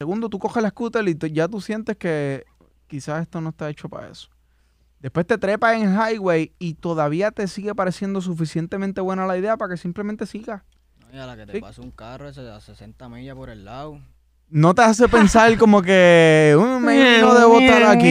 Segundo, tú coges la scooter y ya tú sientes que quizás esto no está hecho para eso. Después te trepas en highway y todavía te sigue pareciendo suficientemente buena la idea para que simplemente sigas. No, y a la que te Sí. pase un carro a 60 millas por el lado. No te hace pensar como que "Uh, maybe no debo estar aquí.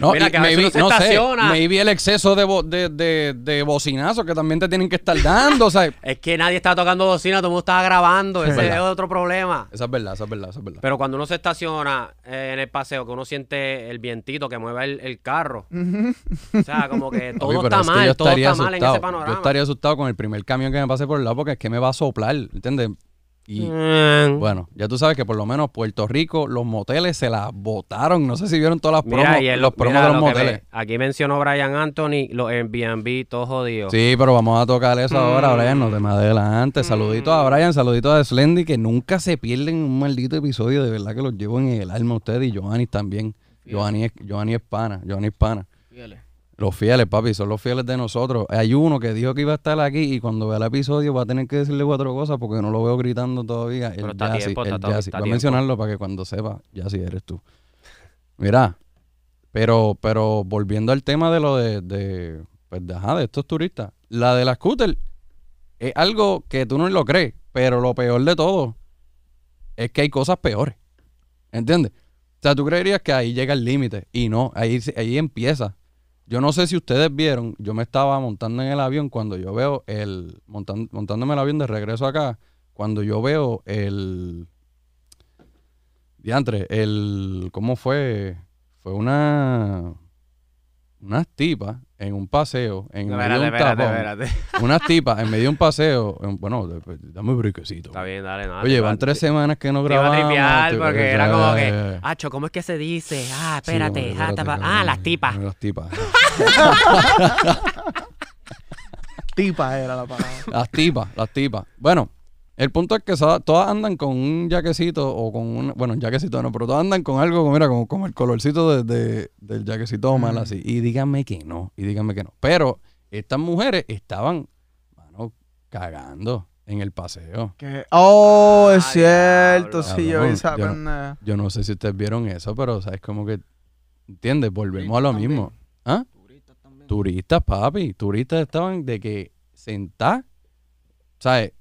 No, Mira, que a veces maybe, uno se no sé, estaciona. maybe el exceso de, bo- de, de, de bocinazo que también te tienen que estar dando, o sea, Es que nadie estaba tocando bocina, todo el mundo estaba grabando. Ese verdad. es otro problema. esa es verdad, esa es verdad, esa es verdad. Pero cuando uno se estaciona eh, en el paseo, que uno siente el vientito que mueve el, el carro. O sea, como que todo Papi, pero está es que mal, todo está mal en ese panorama. Yo estaría asustado con el primer camión que me pase por el lado porque es que me va a soplar, ¿entiendes? Y Mm. bueno, ya tú sabes que por lo menos Puerto Rico, los moteles se las botaron. No sé si vieron todas las promos, Mira, y el- los promos mira de los lo moteles. me- aquí mencionó Brian Anthony, los Airbnb, todo jodido. Sí, pero vamos a tocar eso ahora, Mm. Brian, no te me adelante. Saluditos a Brian, saluditos a Slendy, que nunca se pierden un maldito episodio, de verdad que los llevo en el alma ustedes y Giovanni también. Giovanni es, Giovanni es pana, Giovanni es pana. Fíjale. Los fieles, papi, son los fieles de nosotros. Hay uno que dijo que iba a estar aquí y cuando vea el episodio va a tener que decirle cuatro cosas porque no lo veo gritando todavía. Pero El está tiempo, el está- está Voy a mencionarlo para que cuando sepa, ya si eres tú. Mira, pero, pero volviendo al tema de lo de, de, pues de, ajá, de estos turistas, la de la scooter es algo que tú no lo crees, pero lo peor de todo es que hay cosas peores. ¿Entiendes? O sea, tú creerías que ahí llega el límite y no, ahí, ahí empieza. Yo no sé si ustedes vieron, yo me estaba montando en el avión cuando yo veo el, montan- montándome el avión de regreso acá, cuando yo veo el, diantre, el, ¿cómo fue? Fue una, unas tipas en un paseo, en medio de un espérate, tapón, espérate. unas tipas en medio de un paseo, en- bueno, de- pues, dame un briquecito. Está bien, dale, nada. Oye, van tres semanas que no Te iba a grabamos. tripear te- porque era como que, eh, Acho, ¿cómo es que se dice? Ah, Sí, espérate, hombre, ah, espérate, tapa- cabrón. ah, las tipas. Las tipas. Tipa era la palabra. Las tipas, las tipas. Bueno, el punto es que todas andan con un jaquecito o con un, bueno, un jaquecito no, pero todas andan con algo, como, mira, como, como el colorcito de, de- del jaquecito mal así. Y díganme que no, y díganme que no. Pero estas mujeres estaban, mano, cagando en el paseo. Oh, es cierto, sí, yo vi esa yo no- pendeja. Yo no sé si ustedes vieron eso, pero, ¿sabes? Como que, ¿entiendes? Volvemos a lo mismo. ¿Ah? Turistas también. Turistas, papi. Turistas estaban de que sentar. ¿Sabes?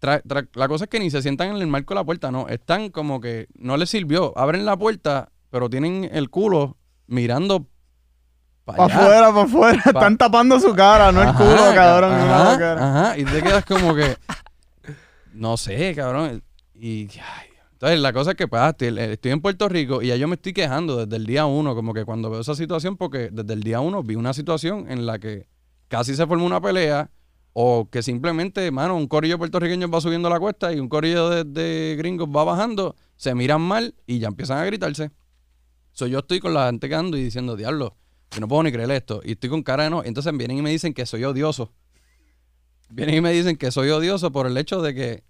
Tra- tra- la cosa es que ni se sientan en el marco de la puerta, no. Están como que no les sirvió. Abren la puerta, pero tienen el culo mirando para Para afuera, para afuera. Están tapando su cara, no el culo, cabrón. boca. Ajá, y te quedas como que. No sé, cabrón. Y. ay, entonces, la cosa es que, pues, ah, estoy en Puerto Rico y ya yo me estoy quejando desde el día uno, como que cuando veo esa situación, porque desde el día uno vi una situación en la que casi se formó una pelea o que simplemente, mano, un corillo puertorriqueño va subiendo la cuesta y un corillo de, gringos va bajando, se miran mal y ya empiezan a gritarse. So, yo estoy con la gente quedando y diciendo, diablo, yo no puedo ni creer esto. Y estoy con cara de no. Entonces vienen y me dicen que soy odioso. Vienen y me dicen que soy odioso por el hecho de que,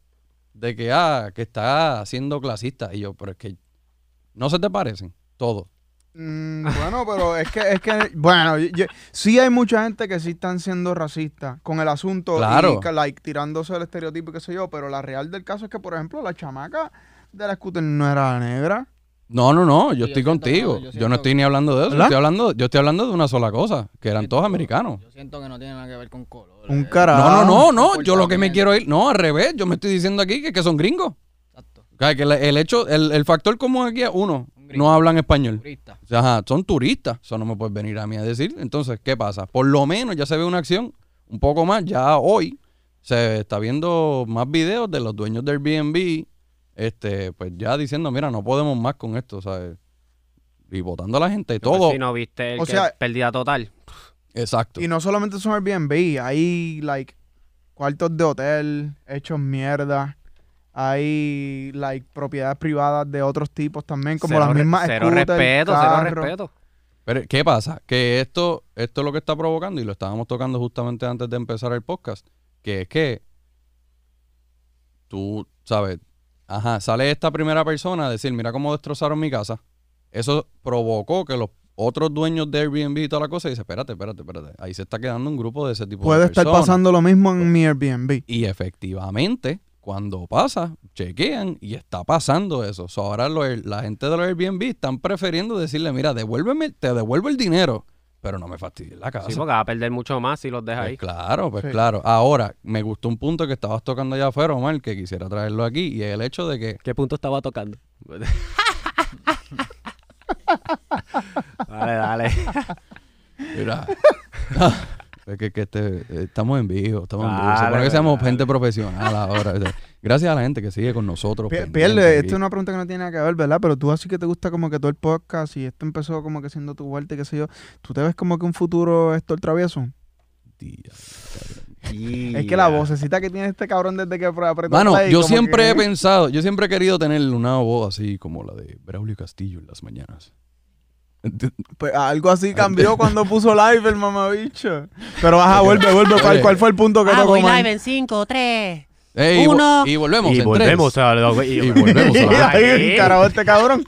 de que, ah, que está siendo clasista. Y yo, pero es que no se te parecen todos. Mm, bueno, pero es que, es que, bueno, yo- yo- sí hay mucha gente que sí están siendo racistas con el asunto Claro. y que, like, tirándose el estereotipo y qué sé yo, pero la real del caso es que, por ejemplo, la chamaca de la scooter no era negra. No, no, no, yo Sí, estoy contigo. yo no estoy ni hablando de eso. Estoy hablando, yo estoy hablando de una sola cosa, que eran todos americanos. Yo siento que no tiene nada que ver con color. Un carajo. No, no, no, no. Yo lo que me quiero ir, no, al revés. Yo me estoy diciendo aquí que, que son gringos. Que el, el hecho, el, el factor común aquí es uno, gringo. no hablan español. Turista. O sea, ajá, son turistas. Eso no me puedes venir a mí a decir. Entonces, ¿qué pasa? Por lo menos ya se ve una acción un poco más. Ya hoy se está viendo más videos de los dueños del Airbnb. Este, pues ya diciendo, mira, no podemos más con esto, ¿sabes? Y votando a la gente y todo. Si no viste el O que sea- pérdida total. Exacto. Y no solamente son Airbnb, hay, like, cuartos de hotel hechos mierda. Hay, like, propiedades privadas de otros tipos también, como Cero las mismas Cero scooters, respeto, cero carros. respeto. Pero, ¿qué pasa? Que esto, esto es lo que está provocando, y lo estábamos tocando justamente antes de empezar el podcast, que es que tú, ¿sabes? Ajá, sale esta primera persona a decir, mira cómo destrozaron mi casa. Eso provocó que los otros dueños de Airbnb y toda la cosa, dice, espérate, espérate, espérate. Ahí se está quedando un grupo de ese tipo Puede de estar personas. pasando lo mismo en mi Airbnb. Y efectivamente, cuando pasa, chequean y está pasando eso. So, ahora lo- la gente de los Airbnb están prefiriendo decirle, mira, devuélveme, te devuelvo el dinero, pero no me fastidies la casa. Sí, porque va a perder mucho más si los dejas Pues ahí. claro, pues Sí. claro. Ahora, me gustó un punto que estabas tocando allá afuera, Omar, que quisiera traerlo aquí, y es el hecho de que ¿Qué punto estaba tocando? dale, dale. Mira. es que, que este- estamos en vivo, estamos en vivo. Se supone que seamos gente profesional ahora. o sea, Gracias a la gente que sigue con nosotros. Pi- pendiente Pierde, aquí. esta es una pregunta que no tiene nada que ver, ¿verdad? Pero tú así que te gusta como que todo el podcast y esto empezó como que siendo tu vuelta y qué sé yo. ¿Tú te ves como que un futuro esto el travieso? Tía. Es que la vocecita que tiene este cabrón desde que apretó Mano, play, yo siempre que- he pensado, yo siempre he querido tener una voz así como la de Braulio Castillo en las mañanas. Pues algo así cambió cuando puso live el mamabicho. Pero ajá, vuelve, vuelve. ¿Cuál, cuál fue el punto que Ah, tocó voy live en 5, 3. Ey, y vo- Uno. y, volvemos. Y en volvemos tres. a la, Y volvemos a la carajo, este cabrón.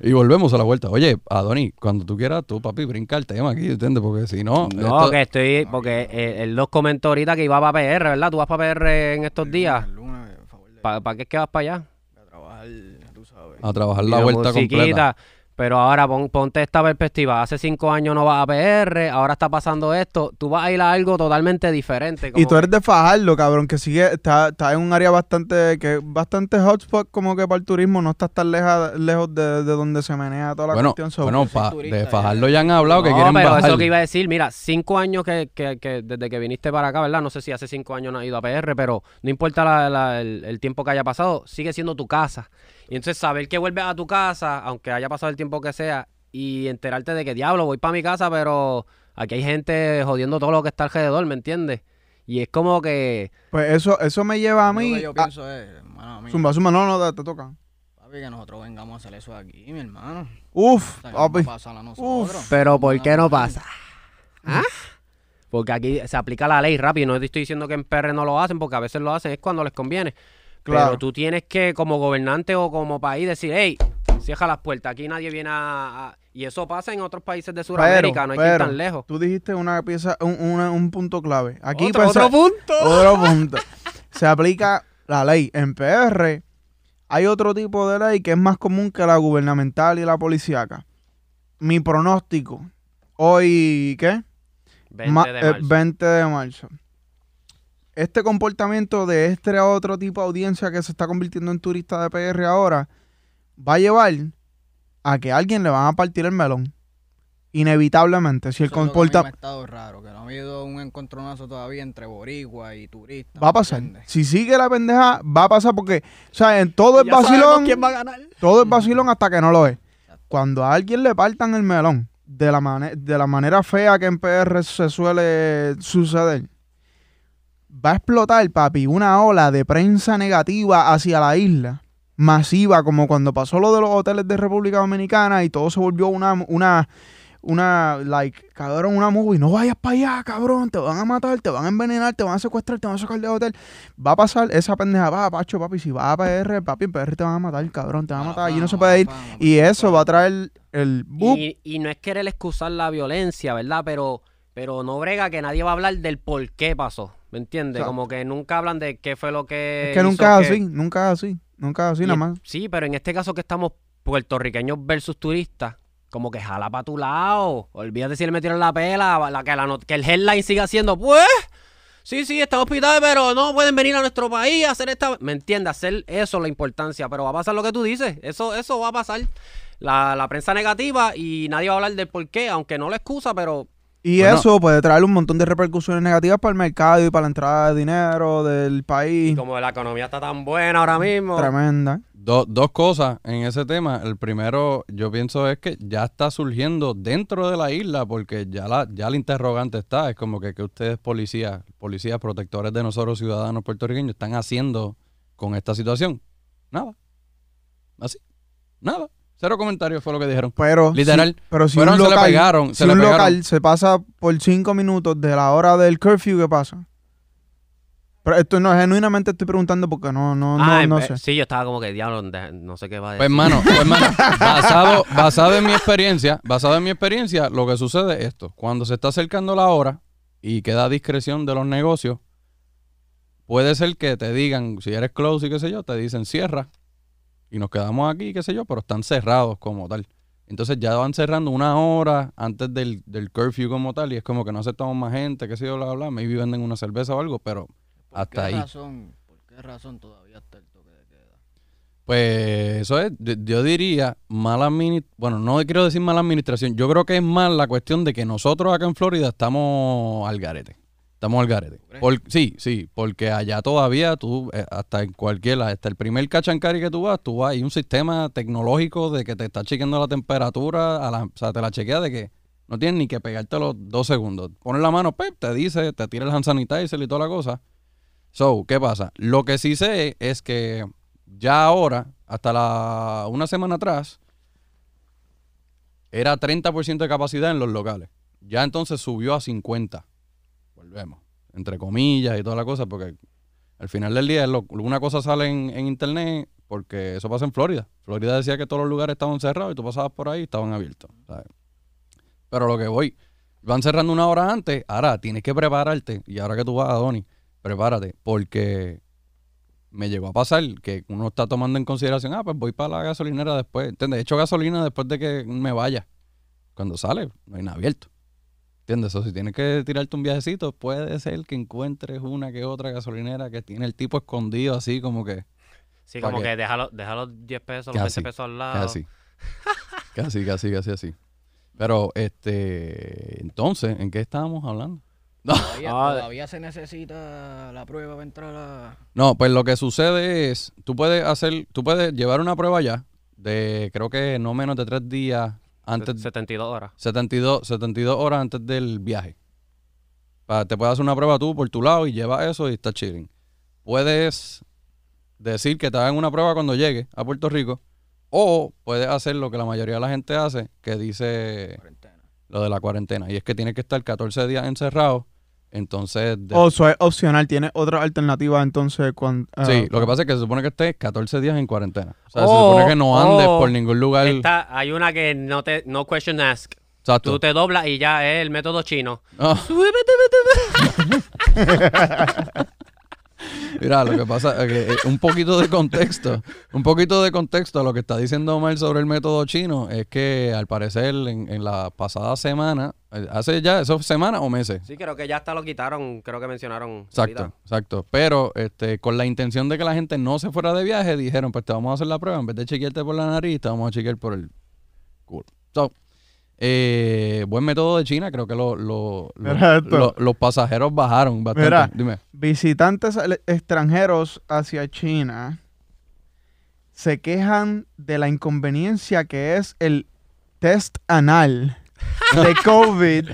Y volvemos a la vuelta. Oye, Adoni, cuando tú quieras, tú, papi, brinca el tema aquí, ¿entiendes? Porque si no. No, esto- que estoy, porque eh, él nos comentó ahorita que iba para PR, ¿verdad? ¿Tú vas para PR en estos días? De- ¿Para qué es que vas para allá? a trabajar, tú sabes. A trabajar la Y de vuelta musiquita. completa. Pero ahora pon- ponte esta perspectiva. Hace cinco años no vas a PR, ahora está pasando esto. Tú vas a ir a algo totalmente diferente. Y tú eres de Fajardo, cabrón, que sigue, está, está en un área bastante, que es bastante hotspot como que para el turismo, no estás tan leja- lejos de, de donde se menea toda la Bueno, cuestión. so- bueno pa- turista de ya. Fajardo ya han hablado que no, quieren pero bajar. eso que iba a decir, mira, cinco años que, que- que desde que viniste para acá, ¿verdad? No sé si hace cinco años no has ido a PR, pero no importa la- la- el, el tiempo que haya pasado, sigue siendo tu casa. Y entonces saber que vuelves a tu casa, aunque haya pasado el tiempo que sea, y enterarte de que, diablo, voy para mi casa, pero aquí hay gente jodiendo todo lo que está alrededor, ¿me entiendes? Y es como que... Pues eso, eso me lleva a Lo mí. que yo a- pienso es, hermano, zumba, zumba, no, no, te toca. papi, que nosotros vengamos a hacer eso aquí, mi hermano. Uf, O sea, papi. a nosotros. Pero ¿por qué no pasa? ¿Ah? Porque aquí se aplica la ley rápido. No te estoy diciendo que en PR no lo hacen, porque a veces lo hacen, es cuando les conviene. Claro. Pero tú tienes que, como gobernante o como país, decir, hey, cierra las puertas, aquí nadie viene a... a-". Y eso pasa en otros países de Sudamérica, no hay que ir tan lejos. Tú dijiste una pieza, un, una- un punto clave. Aquí otro, pues, otro punto. otro punto. Se aplica la ley. En PR hay otro tipo de ley que es más común que la gubernamental y la policíaca. Mi pronóstico, hoy, ¿qué? 20 Ma- de eh, marzo. 20 de marzo. Este comportamiento de este otro tipo de audiencia que se está convirtiendo en turista de PR ahora va a llevar a que a alguien le van a partir el melón. Inevitablemente. Si el Eso es lo que a mí comporta me ha estado raro, que no ha habido un encontronazo todavía entre boricua y turistas. va a ¿me pasar. Si sigue la pendeja, va a pasar porque, o sea, en todo el vacilón, quién va a ganar. todo es vacilón hasta que no lo es. Cuando a alguien le partan el melón de la, mane- de la manera fea que en PR se suele suceder, va a explotar, papi, una ola de prensa negativa hacia la isla, masiva, como cuando pasó lo de los hoteles de República Dominicana y todo se volvió una, una, una, like, cabrón, una movie. No vayas para allá, cabrón, te van a matar, te van a envenenar, te van a secuestrar, te van a sacar del hotel. Va a pasar esa pendeja, va, Pacho, papi, si vas a PR, papi, en PR te van a matar, cabrón, te van a matar, allí no se puede ir. Y eso va a traer el boop. Y, y no es querer excusar la violencia, ¿verdad? Pero, pero no brega que nadie va a hablar del por qué pasó. ¿Me entiendes? Como que nunca hablan de qué fue lo que. Es que hizo nunca es que- así, nunca es así, nunca es así Y nada más. Sí, pero en este caso que estamos puertorriqueños versus turistas, como que jala para tu lado. Olvídate si le metieron la pela, la, que, la que el headline siga siendo, pues, sí, sí, está hospital, pero no pueden venir a nuestro país a hacer esta... ¿Me entiendes? Hacer eso la importancia, pero va a pasar lo que tú dices, eso, eso va a pasar. La, la prensa negativa y nadie va a hablar del por qué, aunque no lo excusa, pero Y Bueno. eso puede traer un montón de repercusiones negativas para el mercado y para la entrada de dinero del país. como la economía está tan buena ahora mismo... Tremenda. Do- dos cosas en ese tema. El primero, yo pienso es que ya está surgiendo dentro de la isla, porque ya la, ya el interrogante está. Es como que, que ustedes, policías, policías protectores de nosotros, ciudadanos puertorriqueños, están haciendo con esta situación. Nada. Así. Nada. Cero comentarios fue lo que dijeron. Pero Literal. si, pero si Fueron, un se le local, pegaron, si se le un pegaron. local se pasa por cinco minutos de la hora del curfew, ¿qué pasa? Pero esto no, genuinamente estoy preguntando porque no, no, Ah, no, no eh, sé. Sí, yo estaba como que, diablo, no sé qué va a Pues decir. hermano, pues hermano, basado, basado en mi experiencia, basado en mi experiencia, lo que sucede es esto. Cuando se está acercando la hora y queda a discreción de los negocios, puede ser que te digan, si eres close y qué sé yo, te dicen cierra y nos quedamos aquí, qué sé yo, pero están cerrados como tal. Entonces ya van cerrando una hora antes del, del curfew como tal y es como que no aceptamos más gente, qué sé yo, bla, bla, bla. Maybe venden una cerveza o algo, pero ¿Por hasta qué ahí. Razón, ¿Por qué razón todavía está el toque de queda? Pues eso es, yo- yo diría mala administración, bueno, no quiero decir mala administración, yo creo que es más la cuestión de que nosotros acá en Florida estamos al garete. Estamos al garete. Por- sí, sí, porque allá todavía tú, eh, hasta en cualquier, hasta el primer cachancari que tú vas, tú vas, hay un sistema tecnológico de que te está chequeando la temperatura, a la- o sea, te la chequea de que no tienes ni que pegarte los dos segundos. Pones la mano, pep, te dice, te tira el hand sanitizer y toda la cosa. So, ¿qué pasa? Lo que sí sé es que ya ahora, hasta la una semana atrás, era 30% de capacidad en los locales. Ya entonces subió a 50. Volvemos. Entre comillas y toda la cosa, porque al final del día lo- una cosa sale en, en internet porque eso pasa en Florida. Florida decía que todos los lugares estaban cerrados y tú pasabas por ahí y estaban abiertos. Pero lo que voy, van cerrando una hora antes, ahora tienes que prepararte. Y ahora que tú vas a Donny, prepárate, porque me llegó a pasar que uno está tomando en consideración, ah, pues voy para la gasolinera después. ¿Entiendes? He hecho gasolina después de que me vaya. Cuando sale, no hay nada abierto. ¿Entiendes? O si tienes que tirarte un viajecito, puede ser que encuentres una que otra gasolinera que tiene el tipo escondido así como que Sí, ¿Pa' como qué? que déjalo, déjalo 10 pesos, los Casi, 20 pesos al lado. casi. casi, casi, casi así. Pero, este, entonces, ¿en qué estábamos hablando? Todavía, Ah, todavía se necesita la prueba para entrar a... No, pues lo que sucede es, tú puedes hacer, tú puedes llevar una prueba ya de, creo que no menos de tres días antes, 72 horas. 72, 72 horas antes del viaje. Pa- te puedes hacer una prueba tú por tu lado y llevas eso y está chilling. Puedes decir que te hagan una prueba cuando llegues a Puerto Rico o puedes hacer lo que la mayoría de la gente hace, que dice cuarentena. lo de la cuarentena. Y es que tienes que estar 14 días encerrado. Entonces, de- O eso es opcional, tiene otra alternativa entonces cuando... sí, lo que pasa es que se supone que estés 14 días en cuarentena. O sea, se O- supone que no andes por ningún lugar. Esta, hay una que no te, no question ask. Exacto. Tú te doblas y ya es el método chino. Mira, lo que pasa es que eh, un poquito de contexto, un poquito de contexto a lo que está diciendo Omar sobre el método chino es que al parecer en, en la pasada semana, eh, hace ya, ¿eso fue semana o meses? Sí, creo que ya hasta lo quitaron, creo que mencionaron. Exacto, ahorita. exacto. Pero este, con la intención de que la gente no se fuera de viaje, dijeron, pues te vamos a hacer la prueba, en vez de chequearte por la nariz, te vamos a chequear por el culo. So, eh, buen método de China, creo que lo- lo- lo- Mira esto. lo- los pasajeros bajaron bastante. Mira. Dime. Visitantes extranjeros hacia China se quejan de la inconveniencia que es el test anal de COVID,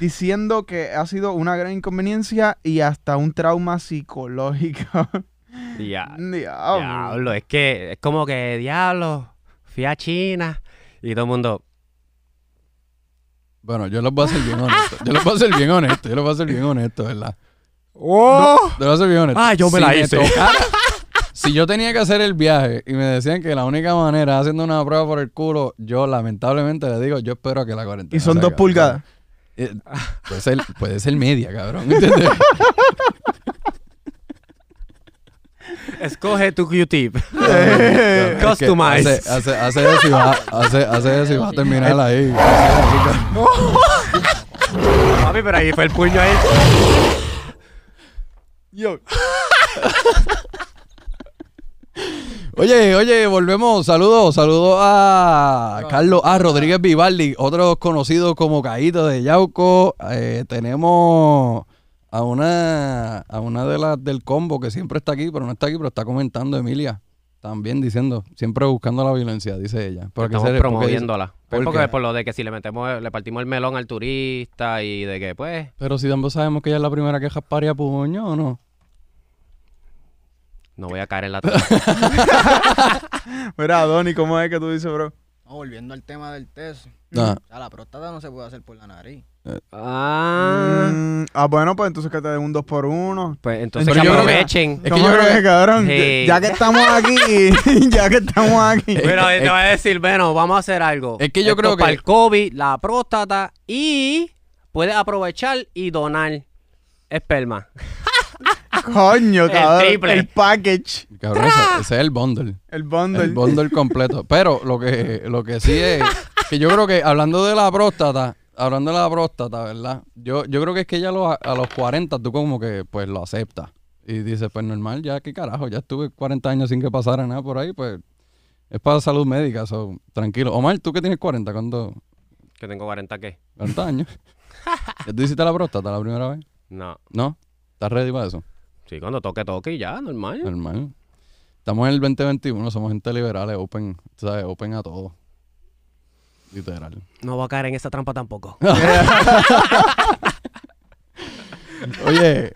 diciendo que ha sido una gran inconveniencia y hasta un trauma psicológico. Ya. Diablo. Diablo, es que es como que, diablo, fui a China y todo el mundo, Bueno, yo les voy a ser bien honesto. Yo les voy a ser bien honesto. Yo les voy a ser bien honesto, ¿verdad? ¡Oh! Te voy a ser bien honesto. Ah, yo me la hice. tocara- si yo tenía que hacer el viaje y me decían que la única manera haciendo una prueba por el culo, yo lamentablemente le digo, yo espero que la cuarentena. Y son dos pulgadas. Eh, puede, ser, puede ser media, cabrón. ¿Entiendes? Escoge tu Q-tip. Customize. Hace, hace, hace eso y va, hace, hace eso y va a terminar ahí. Así, Papi, pero ahí fue el puño ahí. Yo. Oye, oye, volvemos. Saludos, saludos a Carlos A. Rodríguez Vivaldi, otro conocido como Caíto de Yauco. Eh, tenemos a una, a una de las del combo que siempre está aquí, pero no está aquí, pero está comentando Emilia. También diciendo, siempre buscando la violencia, dice ella. Porque Estamos se- porque dice- promoviéndola. ¿Por porque por lo de que si le metemos, le partimos el melón al turista y de que, pues, pero si ambos sabemos que ella es la primera que jasparía puño, ¿o no? no voy a caer en la Mira, Donny, ¿cómo es que tú dices, bro? No, volviendo al tema del test. Ah. O sea, la próstata no se puede hacer por la nariz. Ah, Mm, ah, bueno, pues entonces que te den un 2 por 1 pues entonces Pero que aprovechen. Es que ¿Cómo yo creo que, cabrón? Sí. Ya que estamos aquí, ya que estamos aquí. Pero te voy a decir, bueno, vamos a hacer algo. Es que yo creo que- Para el COVID, la próstata y puedes aprovechar y donar esperma. Coño, cabrón. triple. El package. Cabrón, ese, ese es el bundle. El bundle. El bundle completo. Pero lo que, lo que sí es que yo creo que hablando de la próstata, hablando de la próstata, ¿verdad? Yo, yo creo que es que ya a los, a los 40 tú como que pues lo aceptas. Y dices, pues normal, ya qué carajo, ya estuve 40 años sin que pasara nada por ahí, pues es para salud médica, so, tranquilo. Omar, tú que tienes 40, ¿cuánto? Que tengo 40 qué. 40 años. ¿Ya tú hiciste la próstata la primera vez? No. ¿No? ¿Estás ready para eso? Sí, cuando toque, toque y ya, normal. Normal. Estamos en el 2021, somos gente liberal, open, ¿sabes? Open a todo. Literal. No voy a caer en esa trampa tampoco. Oye,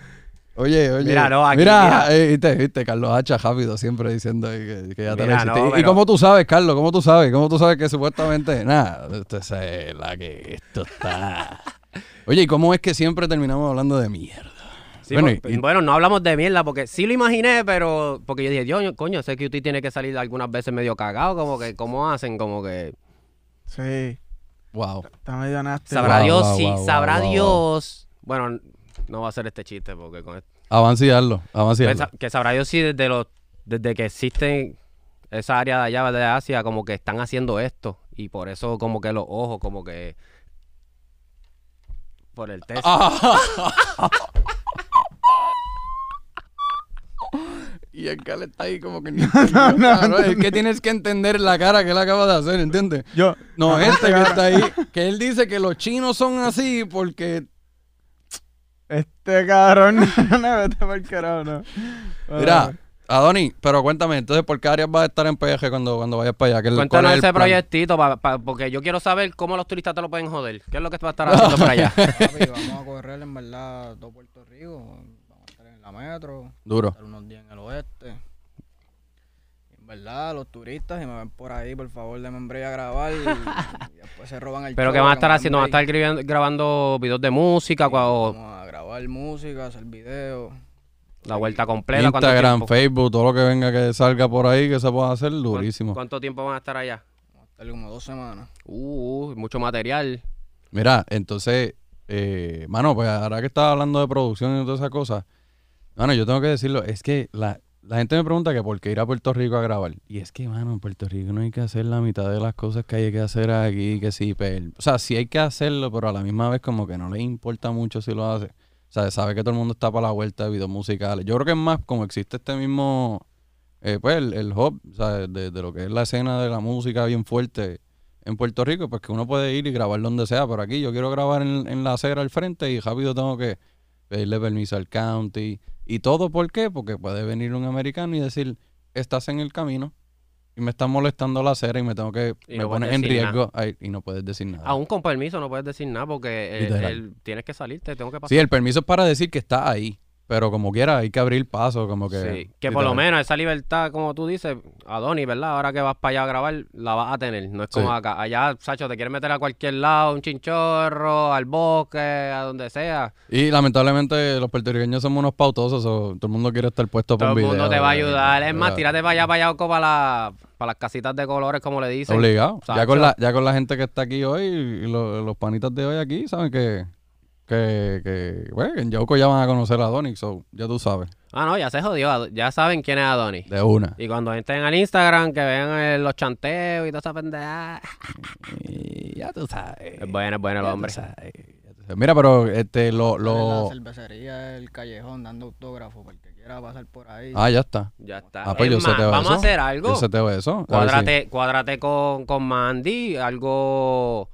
oye, oye. Mira, no, aquí, Mira, mira. eh, viste, viste, Carlos Hacha rápido siempre diciendo que, que ya te lo Mira, hiciste. no, ¿Y- ¿Y pero- cómo tú sabes, Carlos? ¿Cómo tú sabes? ¿Cómo tú sabes que supuestamente, nada, esto es la que esto está... Oye, ¿y cómo es que siempre terminamos hablando de mierda? Sí, Bueno, y- bueno, no hablamos de mierda porque sí lo imaginé, pero porque yo dije, yo, coño, sé que usted tiene que salir algunas veces medio cagado, como que, ¿cómo hacen? Como que, Sí. Wow. Está medio nasty. sabrá Wow, Dios, wow, sí, wow, sabrá wow, wow. Dios. Bueno, no va a hacer este chiste porque con esto. Pues, hazlo. que sabrá Dios si desde los, desde que existen esa área de allá de Asia, como que están haciendo esto. Y por eso como que los ojos, como que por el test. Y el Carlos está ahí como que ni entendió, cabrón. Es que tienes que entender la cara que él acaba de hacer, ¿entiendes? Yo. No, este que está ahí, que él dice que los chinos son así porque Este cabrón. no, vete por carajo, no. Mira, Adoni, pero cuéntame, entonces, ¿por qué áreas vas a estar en peaje cuando, cuando vayas para allá? ¿Qué- Cuéntanos es el ese plan? proyectito, pa- pa- porque yo quiero saber cómo los turistas te lo pueden joder. ¿Qué es lo que va a estar haciendo por allá? Papi, vamos a correr en verdad todo Puerto Rico. Vamos a estar en la metro, Duro. estar unos días en el oeste. En verdad, los turistas, si me ven por ahí, por favor, denme en break a grabar y, y después se roban el Pero show, ¿qué van a estar haciendo? ¿Van a estar grabando, grabando videos de música? o Vamos a grabar música, hacer videos. la vuelta completa? ¿Cuánto Instagram? Facebook, todo lo que venga que salga por ahí que se pueda hacer, ¿Cuán- durísimo. ¿Cuánto tiempo van a estar allá? Vamos a estar como dos semanas. Uh, mucho material. Mira, entonces, eh, mano, pues ahora que estás hablando de producción y todas esas cosas, mano, yo tengo que decirlo, es que la, la gente me pregunta que por qué ir a Puerto Rico a grabar. Y es que, mano, en Puerto Rico no hay que hacer la mitad de las cosas que hay que hacer aquí, que sí, pero, o sea, sí hay que hacerlo, pero a la misma vez como que no le importa mucho si lo hace. O sea, sabe que todo el mundo está para la vuelta de videos musicales. Yo creo que es más como existe este mismo, eh, pues, el, el hub, o sea, de, de lo que es la escena de la música bien fuerte en Puerto Rico, pues que uno puede ir y grabar donde sea, pero aquí yo quiero grabar en, en la acera al frente y rápido tengo que pedirle permiso al county. ¿Y todo por qué? Porque puede venir un americano y decir, estás en el camino y me estás molestando la acera y me tengo que, Y me no pones en riesgo ay, y no puedes decir nada. Aún con permiso no puedes decir nada porque el- el- tienes que salir, te tengo que pasar. Sí, el permiso es para decir que está ahí, pero como quiera hay que abrir paso, como que... Sí, que por lo menos esa libertad, como tú dices, Adoni, ¿verdad? Ahora que vas para allá a grabar, la vas a tener. No es como Sí. acá. Allá, Sacho, te quieres meter a cualquier lado, un chinchorro, al bosque, a donde sea. Y lamentablemente los puertorriqueños somos unos pautosos, o todo el mundo quiere estar puesto por Todo un el video. mundo te va a ayudar. Es más, tírate para allá, para allá, para, la, para las casitas de colores, como le dicen. Obligado. Ya con, la, ya con la gente que está aquí hoy y lo- los panitas de hoy aquí, saben que, que, que bueno, en Yauco ya van a conocer a Donix, so ya tú sabes, Ah, no, ya se jodió. Ya saben quién es Adoni. de una. Y cuando entren al Instagram, que vean eh, los chanteos y toda esa pendeja. Y ya tú sabes. Es bueno, es bueno el ya hombre. tú sabes. Mira, pero este, lo... Lo... la cervecería El Callejón dando autógrafo para el que quiera pasar por ahí. Ah, ya está. Ya está. Ah, pues Es yo más, seteo vamos eso. a hacer algo. Yo seteo eso. a ver si- Cuádrate, cuádrate con, con Mandy, algo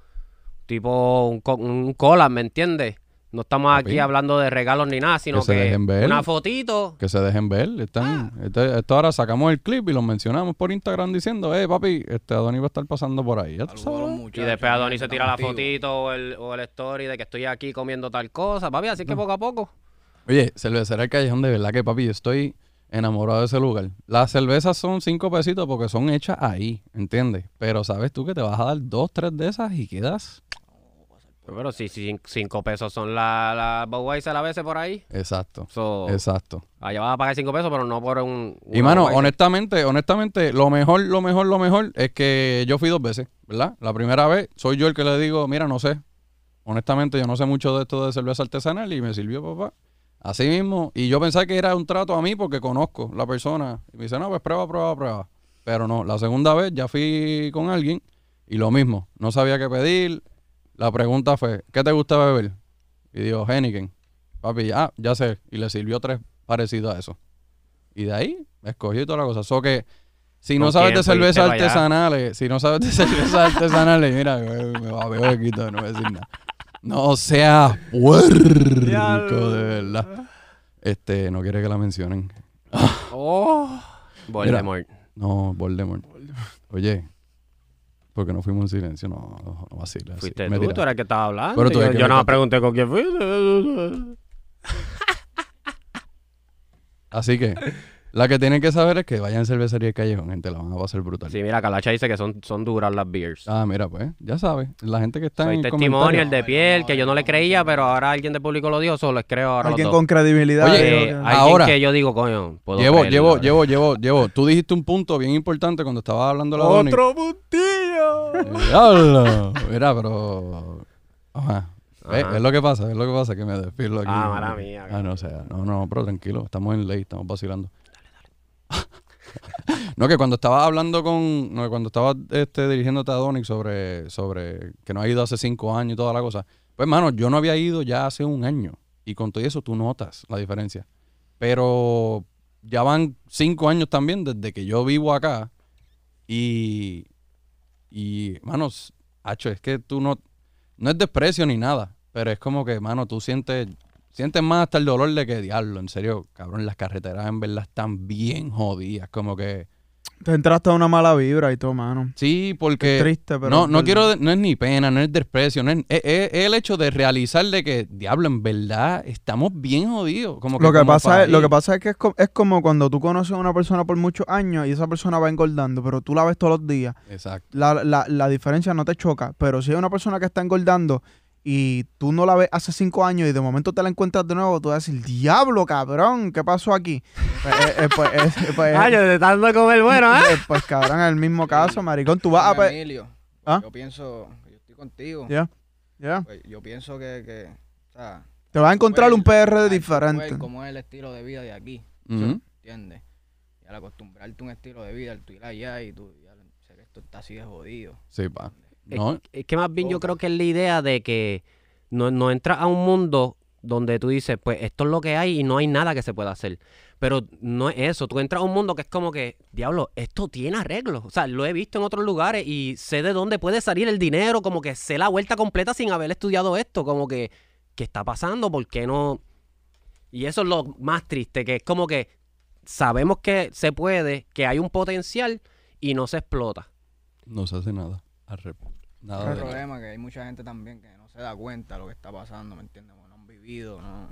tipo un, co- un collab, ¿me entiendes? No estamos Papi. aquí hablando de regalos ni nada, sino Que se que, dejen ver. una fotito. Que se dejen ver. Están, Ah. este- esto ahora sacamos el clip y lo mencionamos por Instagram diciendo, eh, papi, este Adonis va a estar pasando por ahí. Ya tú Saludos a los sabes. Y después Adonis se tira la fotito o el, o el story de que estoy aquí comiendo tal cosa. Papi, así que poco a poco. Oye, cervecera el callejón, de verdad que papi, yo estoy enamorado de ese lugar. Las cervezas son cinco pesitos porque son hechas ahí, ¿entiendes? Pero sabes tú que te vas a dar dos, tres de esas y quedas. Pero si si cinco pesos son las la Budweiser a veces por ahí. Exacto. So, Exacto. allá vas a pagar cinco pesos, pero no por un. Y mano, Budweiser. honestamente, honestamente, lo mejor, lo mejor, lo mejor es que yo fui dos veces, ¿verdad? La primera vez soy yo el que le digo, mira, no sé. Honestamente, yo no sé mucho de esto de cerveza artesanal y me sirvió, papá. Así mismo. Y yo pensaba que era un trato a mí porque conozco la persona. Y me dice, no, pues prueba, prueba, prueba. Pero no, la segunda vez ya fui con alguien y lo mismo. No sabía qué pedir. La pregunta fue, ¿qué te gusta beber? Y dijo, Henneken. Papi, ya, ya sé. Y le sirvió tres parecidos a eso. Y de ahí escogí toda la cosa. So que si no ¿Con sabes de cervezas artesanales, si no sabes de cervezas artesanales, mira, me, me babeo de quito, no voy a decir nada. No seas puerco, de verdad. Este, no quiere que la mencionen. Oh. Voldemort. No, Voldemort. Oye, porque no fuimos en silencio, no, no, así. Fuiste Me tú, tú eras que estaba hablando. Pero yo que yo no me pregunté con quién fuiste. Así que, la que tienen que saber es que vayan a cervecería de Callejón, gente, la van a pasar brutal. Sí, mira, Calacha dice que son, son duras las beers. Ah, mira, pues, ya sabes. La gente que está Soy en el testimonio, el de piel, que yo no le creía, pero ahora alguien de público lo dijo, solo les creo ahora los Alguien dos. con credibilidad. Oye, Eh, que- alguien ahora- que yo digo, coño, puedo Llevo, llevo, ¿verdad? llevo, llevo, llevo. Tú dijiste un punto bien importante cuando estabas hablando la Doni. puntillo. Eh, Diablo. Mira, pero. Ajá. Ajá. Es lo que pasa, es lo que pasa que me desfilo aquí. Ah, mala mía, Ah, no, o sea, no, no, pero tranquilo, estamos en ley, estamos vacilando. no, que cuando estaba hablando con. No, cuando estaba este, dirigiéndote a Donic sobre, sobre que no ha ido hace cinco años y toda la cosa. Pues, mano, yo no había ido ya hace un año. Y con todo eso tú notas la diferencia. Pero ya van cinco años también desde que yo vivo acá. Y. Y, manos, hacho, es que tú no. No es desprecio ni nada. Pero es como que, mano, tú sientes. Sientes más hasta el dolor de que diablo, en serio, cabrón, las carreteras en verdad están bien jodidas. Como que. Te entraste a una mala vibra y todo, mano. Sí, porque. Es triste, pero. no, no quiero, no es ni pena, no es desprecio, no es, es- es- es el hecho de realizar de que, diablo, en verdad estamos bien jodidos. Como que Lo que, como pasa es, lo que pasa es que co- es como cuando tú conoces a una persona por muchos años y esa persona va engordando, pero tú la ves todos los días. Exacto. La, la, la diferencia no te choca. Pero si hay una persona que está engordando y tú no la ves hace cinco años y de momento te la encuentras de nuevo, tú vas a decir, diablo, cabrón, ¿qué pasó aquí? Pues, eh, eh, pues, eh, pues, Ay, te estás dando de comer bueno, ¿eh? eh, pues, cabrón, es el mismo caso, maricón. Tú vas a... Emilio, ¿Ah? yo pienso, yo estoy contigo. Ya, ya. Pues, yo pienso que, que, o sea, Te vas a encontrar un PR diferente. cómo es el estilo de vida de aquí, Ujú. ¿entiendes? Y al acostumbrarte a un estilo de vida, al tú ir allá y tú, ya, sé que esto está así de jodido. Sí, pa. Es- No, Es que más bien yo Toca. creo que es la idea de que no, no entras a un mundo donde tú dices, pues esto es lo que hay y no hay nada que se pueda hacer. Pero no es eso, tú entras a un mundo que es como que, diablo, esto tiene arreglos. O sea, lo he visto en otros lugares y sé de dónde puede salir el dinero, como que sé la vuelta completa sin haber estudiado esto, como que, ¿qué está pasando? ¿Por qué no? Y eso es lo más triste, que es como que sabemos que se puede, que hay un potencial y no se explota. no se hace nada. El problema es que hay mucha gente también que no se da cuenta de lo que está pasando, ¿me entiendes? No han vivido, no.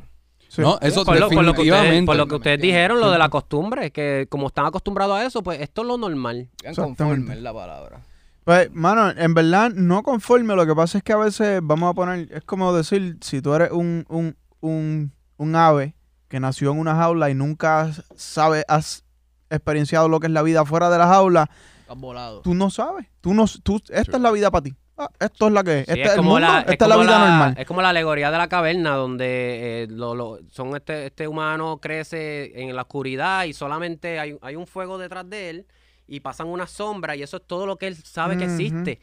Sí. No, eso por, lo, por lo que ustedes, definitivamente. por lo que ¿Me ustedes dijeron, lo de la costumbre, que como están acostumbrados a eso, pues esto es lo normal. Conforme es la palabra. Pues, mano, en verdad no conforme. Lo que pasa es que a veces vamos a poner, es como decir, si tú eres un, un, un, un ave que nació en una jaula y nunca has- sabe, has experienciado lo que es la vida fuera de la jaula, Has volado. tú no sabes. Tú no, tú, esta es la vida para ti. Ah, esto es la que es. Sí, este es, el mundo, la, esta es la vida normal. Es como la alegoría de la caverna, donde eh, lo- lo- son este, este humano crece en la oscuridad y solamente hay, hay un fuego detrás de él y pasan unas sombras y eso es todo lo que él sabe que existe.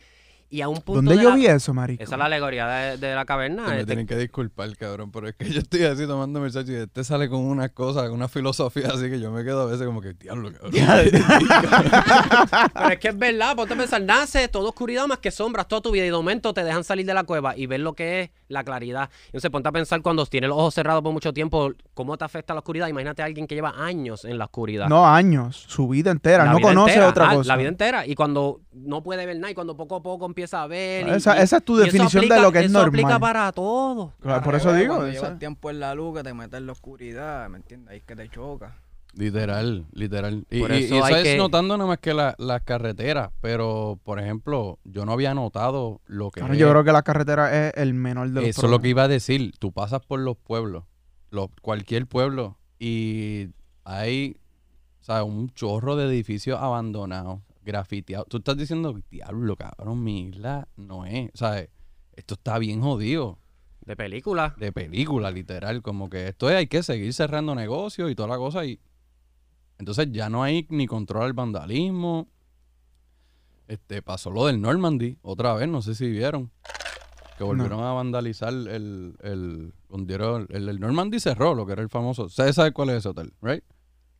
Y a un punto ¿Dónde de yo la- vi eso, marico? Esa es la alegoría de, de la caverna. Me este- tienen que disculpar, cabrón, pero es que yo estoy así tomando mensajes y este sale con unas cosas, una filosofía así que yo me quedo a veces como que, diablo, cabrón. Pero es que es verdad, ponte a pensar, nace toda oscuridad más que sombras toda tu vida y de momento te dejan salir de la cueva y ver lo que es la claridad. Entonces ponte a pensar cuando tienes los ojos cerrados por mucho tiempo, cómo te afecta la oscuridad. Imagínate a alguien que lleva años en la oscuridad. No, años, su vida entera. La no vida conoce entera, otra ajá, cosa. La vida entera. Y cuando no puede ver nada y cuando poco a poco empieza a ver. y- Esa- y- esa es tu eso definición de aplica- lo que es eso normal. aplica para todo. Claro, por eso digo. Cuando esa- llevas tiempo en la luz que te metes en la oscuridad, ¿me entiendes? Ahí es que te choca. Literal, literal. Y, Por y- eso y eso es que- notando nada más que la- las carreteras, pero, por ejemplo, yo no había notado lo que Claro, es- yo creo que la carretera es el menor de los Eso es lo que iba a decir. Tú pasas por los pueblos, los, cualquier pueblo, y hay o sea, un chorro de edificios abandonados, grafiteados. Tú estás diciendo, diablo, cabrón, mi isla no es. O sea, esto está bien jodido. De película. de película, literal. Como que esto es, hay que seguir cerrando negocios y toda la cosa. Y entonces ya no hay ni control al vandalismo. Este, pasó lo del Normandy otra vez, no sé si vieron. Que volvieron a vandalizar el, el, hundieron- el, el Normandy cerró, lo que era el famoso. ¿Ustedes saben cuál es ese hotel, right?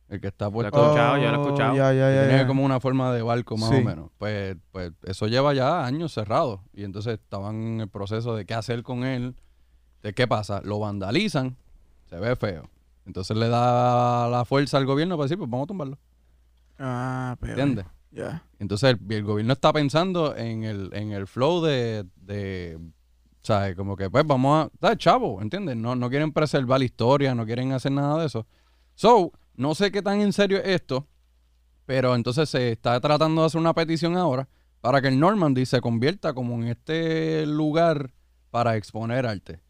El que está puesto. escuchado, yo lo he escuchado. Oh, Ya, ya, que ya, tiene ya. como una forma de barco más Sí. o menos. Pues, pues eso lleva ya años cerrado. Y entonces estaban en el proceso de qué hacer con él. ¿De qué pasa? Lo vandalizan, se ve feo. Entonces le da la fuerza al gobierno para decir, pues vamos a tumbarlo. Ah, pero. ¿Entiendes? Ya. Entonces el, el gobierno está pensando en el, en el flow de, de ¿sabes? Como que pues vamos a, ¿sabes? Chavo, ¿entiendes? No, no quieren preservar la historia, no quieren hacer nada de eso. So, no sé qué tan en serio es esto, pero entonces se está tratando de hacer una petición ahora para que el Normandy se convierta como en este lugar para exponer arte.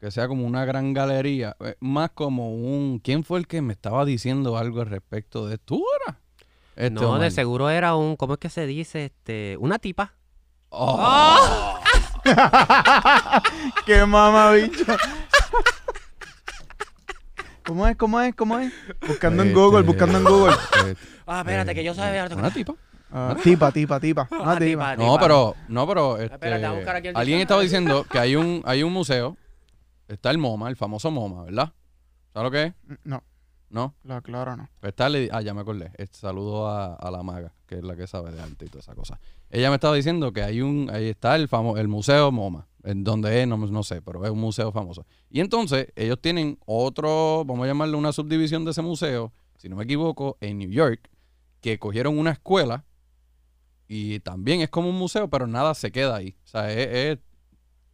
Que sea como una gran galería, eh, más como un... ¿Quién fue el que me estaba diciendo algo al respecto de tú era? Este no, de seguro era un, ¿cómo es que se dice? Este, una tipa. Oh. ¡Qué mamabicho! ¿Cómo es? ¿Cómo es? ¿Cómo es? Buscando en Este, Google, buscando en Google. eh, Ah, espérate, que yo sabía. Una tipa. Ah, tipa, tipa, tipa. Una Ah, tipa. tipa. No, pero, no, pero este, Espérate, a buscar aquí el alguien diccionario. estaba diciendo que hay un, hay un museo. Está el MoMA, el famoso MoMA, ¿verdad? ¿Sabes lo que es? No, ¿No? lo aclaro, no. Pues está, le- ah, ya me acordé. Este, saludo a, a la maga, que es la que sabe de arte y toda esa cosa. Ella me estaba diciendo que hay un, ahí está el famo, el museo MoMA, en donde es, no, no sé, pero es un museo famoso. Y entonces ellos tienen otro, vamos a llamarle una subdivisión de ese museo, si no me equivoco, en New York, que cogieron una escuela y también es como un museo, pero nada se queda ahí. O sea, es, es-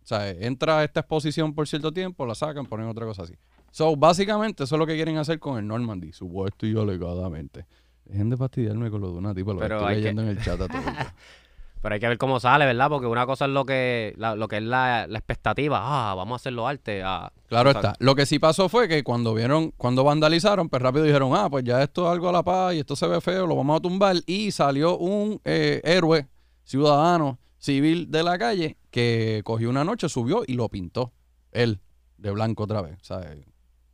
o sea, entra a esta exposición por cierto tiempo, la sacan, ponen otra cosa así. So, básicamente, eso es lo que quieren hacer con el Normandy, supuesto y alegadamente. Dejen de fastidiarme con lo de una tipa, lo Pero estoy que- leyendo en el chat a todos. Pero hay que ver cómo sale, ¿verdad? Porque una cosa es lo que, la- lo que es la, la expectativa. Ah, vamos a hacerlo arte. ah, Claro o sea, está. Lo que sí pasó fue que cuando vieron, cuando vandalizaron, pues rápido dijeron, ah, pues ya esto es algo a la paz y esto se ve feo, lo vamos a tumbar. Y salió un eh, héroe ciudadano civil de la calle que cogió una noche, subió y lo pintó. Él, de blanco otra vez. Eh,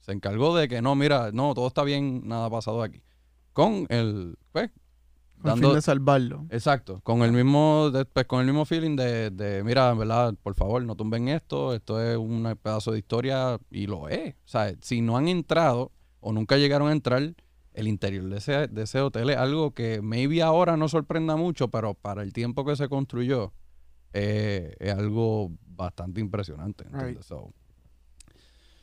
se encargó de que no, mira, no, todo está bien, nada ha pasado aquí. Con el, pues, dando, fin de salvarlo. Exacto, con el mismo, pues, con el mismo feeling de, de, mira, en verdad, por favor, no tumben esto, esto es un pedazo de historia y lo es. O sea, si no han entrado o nunca llegaron a entrar, el interior de ese, de ese hotel es algo que maybe ahora no sorprenda mucho, pero para el tiempo que se construyó eh, es algo bastante impresionante. ¿entiendes? Right. So,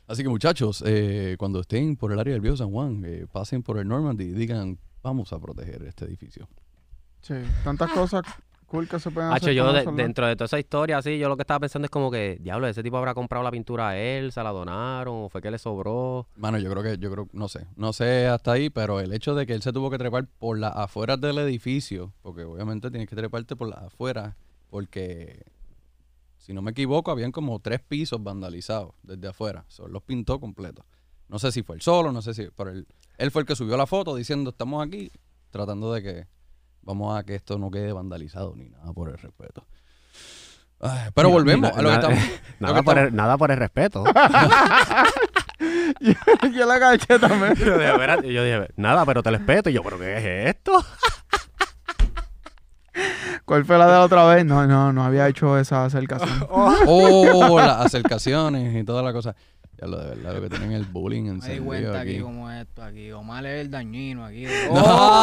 así que muchachos, eh, cuando estén por el área del Viejo San Juan, eh, pasen por el Normandy y digan, vamos a proteger este edificio. Sí, tantas cosas cool que se pueden Hacho, hacer. yo dentro de toda esa historia, así, yo lo que estaba pensando es como que, diablo, ese tipo habrá comprado la pintura a él, se la donaron, o fue que le sobró. Mano, yo creo que, yo creo, no sé, no sé hasta ahí, pero el hecho de que él se tuvo que trepar por las afueras del edificio, porque obviamente tienes que treparte por las afueras, porque si no me equivoco, habían como tres pisos vandalizados desde afuera. So, él los pintó completos. No sé si fue él solo, no sé si, pero él, él fue el que subió la foto diciendo estamos aquí, tratando de que vamos a que esto no quede vandalizado ni nada por el respeto. Ay, pero volvemos a lo que estamos. Nada que por, estamos- el, nada por el respeto. yo la caché también. yo, dije, yo dije, nada, pero te respeto. Y yo, ¿pero qué es esto? ¿Cuál fue la de la otra vez? No, no, no había hecho esa acercación. Oh, las acercaciones y toda la cosa. Ya lo de verdad, lo que tienen el bullying Me di encendido cuenta aquí aquí. como esto, aquí. Omar es el dañino aquí.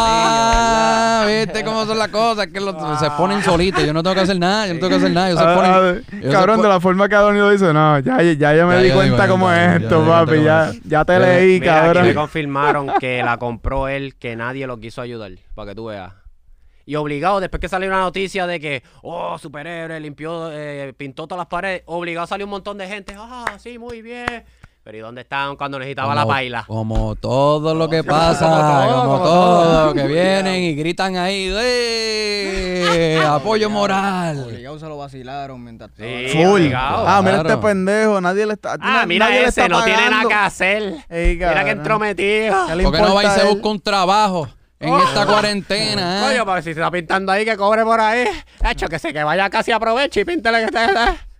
Ah, ¿viste cómo son las cosas? Que los- se ponen solitos. Yo no tengo que hacer nada, yo no tengo que hacer nada. Ellos se Ah, ponen... a ver, ellos se cabrón, de la forma que Adonis lo dice, no, ya, ya, ya me Ya, di cuenta cómo ya, es esto, di cuenta papi. cómo Ya, es. ya te leí, Mira, aquí me cabrón. confirmaron que la compró él, que nadie lo quiso ayudar, para que tú veas. Y obligado, después que salió una noticia de que, oh, superhéroe, limpió, eh, pintó todas las paredes, obligado salió un montón de gente, ah, sí, muy bien. Pero ¿y dónde estaban cuando necesitaba la como- baila? Como todo lo que pasa, como todo, como como todo, todo. que vienen y gritan ahí, ¡eh! Apoyo moral. Obligado se lo vacilaron mientras Sí. Full. obligado. Ah, mira Claro. este pendejo, nadie le está. Ah, mira nadie le ese, está no tiene nada pagando. que hacer. Ey, Mira que cabrón. entrometido. ¿Qué le ¿Por qué no va y se busca un trabajo en esta cuarentena? eh? Coño, pero si se está pintando ahí, que cobre por ahí. Hecho, que se que vaya casi aproveche y píntele que esté.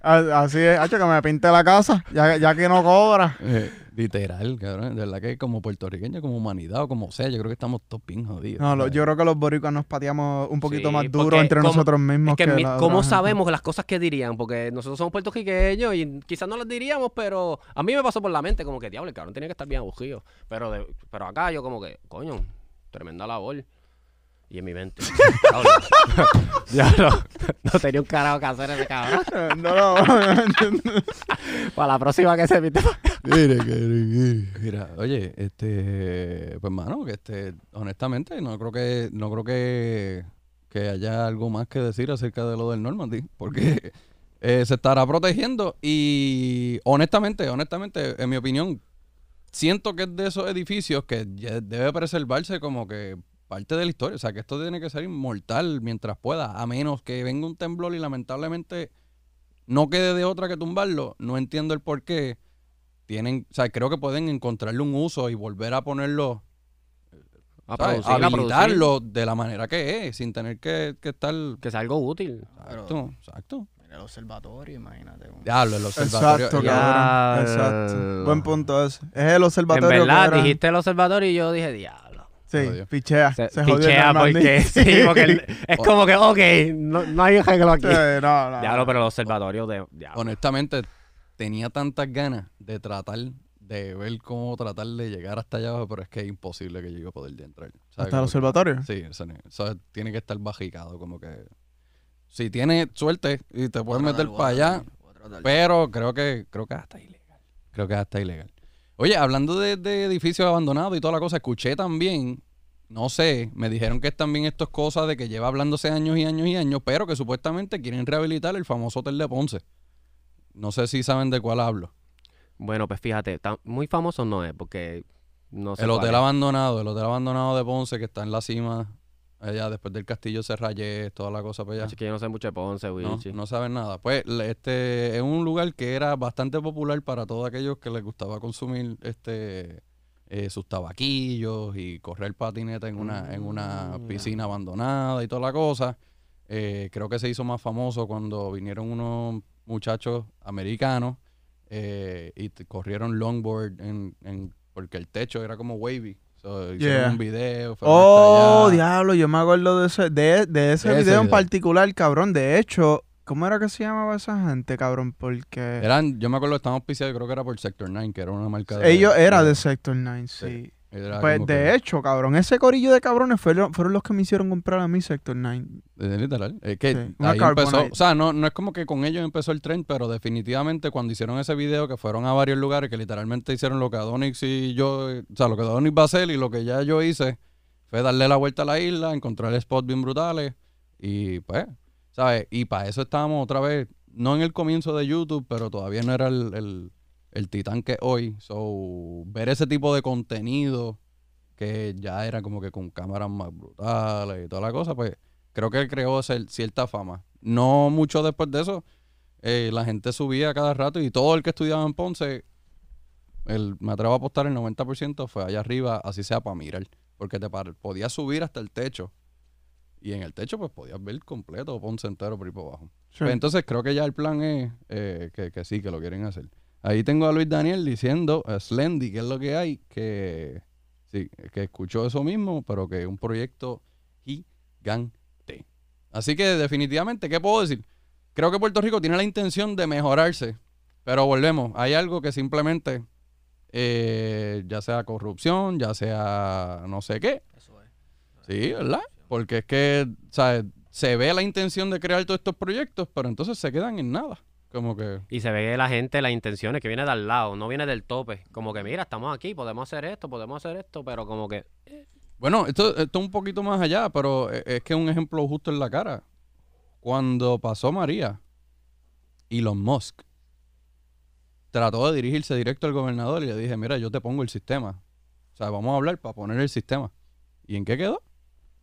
A- Así es, hacho, que me pinte la casa, ya, ya que no cobra. Eh, literal, cabrón. De verdad que como puertorriqueño, como humanidad o como sea, yo creo que estamos todos bien jodidos. No, lo- yo creo que los boricuas nos pateamos un poquito Sí, más duro entre como- nosotros mismos. Es que, la ¿cómo sabemos las cosas que dirían? Porque nosotros somos puertorriqueños y quizás no las diríamos, pero a mí me pasó por la mente como que, diablo, el cabrón tenía que estar bien abugido. Pero, de- pero acá yo como que, coño, tremenda labor. Y en mi mente, diablo, diablo, no tenía un carajo que hacer ese cabrón. No, no, Para la próxima que se pinte. Mira, cabrón, mira, oye, este, pues mano, que este, honestamente, no creo que, no creo que, que haya algo más que decir acerca de lo del Normandy, porque eh, se estará protegiendo y honestamente, honestamente, en mi opinión, siento que es de esos edificios que debe preservarse como que parte de la historia, o sea, que esto tiene que ser inmortal mientras pueda, a menos que venga un temblor y lamentablemente no quede de otra que tumbarlo, no entiendo el por qué tienen, o sea, creo que pueden encontrarle un uso y volver a ponerlo, A ¿sabes? producir, a producir. habilitarlo de la manera que es, sin tener que, que estar... Que sea algo útil. Exacto, exacto. El observatorio, imagínate. Diablo, el observatorio. Exacto, Ya. cabrón. Ya. Exacto. Buen punto ese. Es el En observatorio. que verdad, dijiste el observatorio y yo dije, diablo. Sí, Jodió. pichea. Se, Se, pichea porque, sí, porque el- es como que, ok, no, no hay arreglo aquí. Sí, no, no. Diablo, pero el observatorio de. Diablo. Honestamente, tenía tantas ganas de tratar de ver cómo tratar de llegar hasta allá abajo, pero es que es imposible que yo iba a poder ya entrar. ¿sabes? ¿Hasta el observatorio? Sí, eso, ni- eso tiene que estar bajicado, como que... Si tienes suerte y te puedes meter para allá, pero creo que creo que es hasta ilegal. Creo que hasta ilegal. Oye, hablando de, de edificios abandonados y toda la cosa, escuché también, no sé, me dijeron que es también estas cosas de que lleva hablándose años y años y años, pero que supuestamente quieren rehabilitar el famoso hotel de Ponce. No sé si saben de cuál hablo. Bueno, pues fíjate, tan- muy famoso no es, porque no sé. el hotel es. abandonado, el hotel abandonado de Ponce que está en la cima, allá después del castillo Serrayes, toda la cosa para allá. Así que yo no sé mucho de Ponce, No, Wichi. no saben nada. Pues este es un lugar que era bastante popular para todos aquellos que les gustaba consumir este eh, sus tabaquillos y correr patineta en una, en una Mm, piscina abandonada y toda la cosa. Eh, creo que se hizo más famoso cuando vinieron unos muchachos americanos eh, y corrieron longboard en, en- porque el techo era como wavy. So, hicieron Yeah. un video. Oh, diablo, yo me acuerdo de ese, de, de ese De ese video en video. particular, cabrón. De hecho, ¿cómo era que se llamaba esa gente, cabrón? Porque Eran, yo me acuerdo que estaban auspiciados, creo que era por Sector 9, que era una marca de... ellos era de Sector 9, sí. Pues de que- hecho, cabrón, ese corillo de cabrones fueron, fueron los que me hicieron comprar a mí Sector 9. Eh, Literal. Es que Sí, ahí empezó. O sea, no, no es como que con ellos empezó el tren, pero definitivamente cuando hicieron ese video, que fueron a varios lugares, que literalmente hicieron lo que Adonix y yo. O sea, lo que Adonix va a hacer y lo que ya yo hice fue darle la vuelta a la isla, encontrar spots bien brutales. Y pues, ¿sabes? Y para eso estábamos otra vez, no en el comienzo de YouTube, pero todavía no era el, el, el titán que hoy. So, ver ese tipo de contenido que ya era como que con cámaras más brutales y toda la cosa, pues creo que creó cierta fama. No mucho después de eso, eh, la gente subía cada rato y todo el que estudiaba en Ponce, el, me atrevo a apostar el 90% fue allá arriba, así sea para mirar, porque te podías subir hasta el techo y en el techo pues podías ver completo Ponce entero por ahí por abajo. Pues entonces creo que ya el plan es eh, que, que sí, que lo quieren hacer. Ahí tengo a Luis Daniel diciendo, a Slendy, que es lo que hay, que sí, que escuchó eso mismo, pero que es un proyecto gigante. Así que definitivamente, ¿qué puedo decir? Creo que Puerto Rico tiene la intención de mejorarse, pero volvemos, hay algo que simplemente, eh, ya sea corrupción, ya sea no sé qué, Eso es. Sí, ¿verdad? Porque es que, ¿sabes? Se ve la intención de crear todos estos proyectos, pero entonces se quedan en nada. Como que, Y se ve la gente, las intenciones que viene de al lado, no viene del tope. Como que, mira, estamos aquí, podemos hacer esto, podemos hacer esto, pero como que. bueno, esto, esto es un poquito más allá, pero e- es que es un ejemplo justo en la cara. Cuando pasó María, Elon Musk trató de dirigirse directo al gobernador y le dije, mira, yo te pongo el sistema. O sea, vamos a hablar para poner el sistema. ¿Y en qué quedó?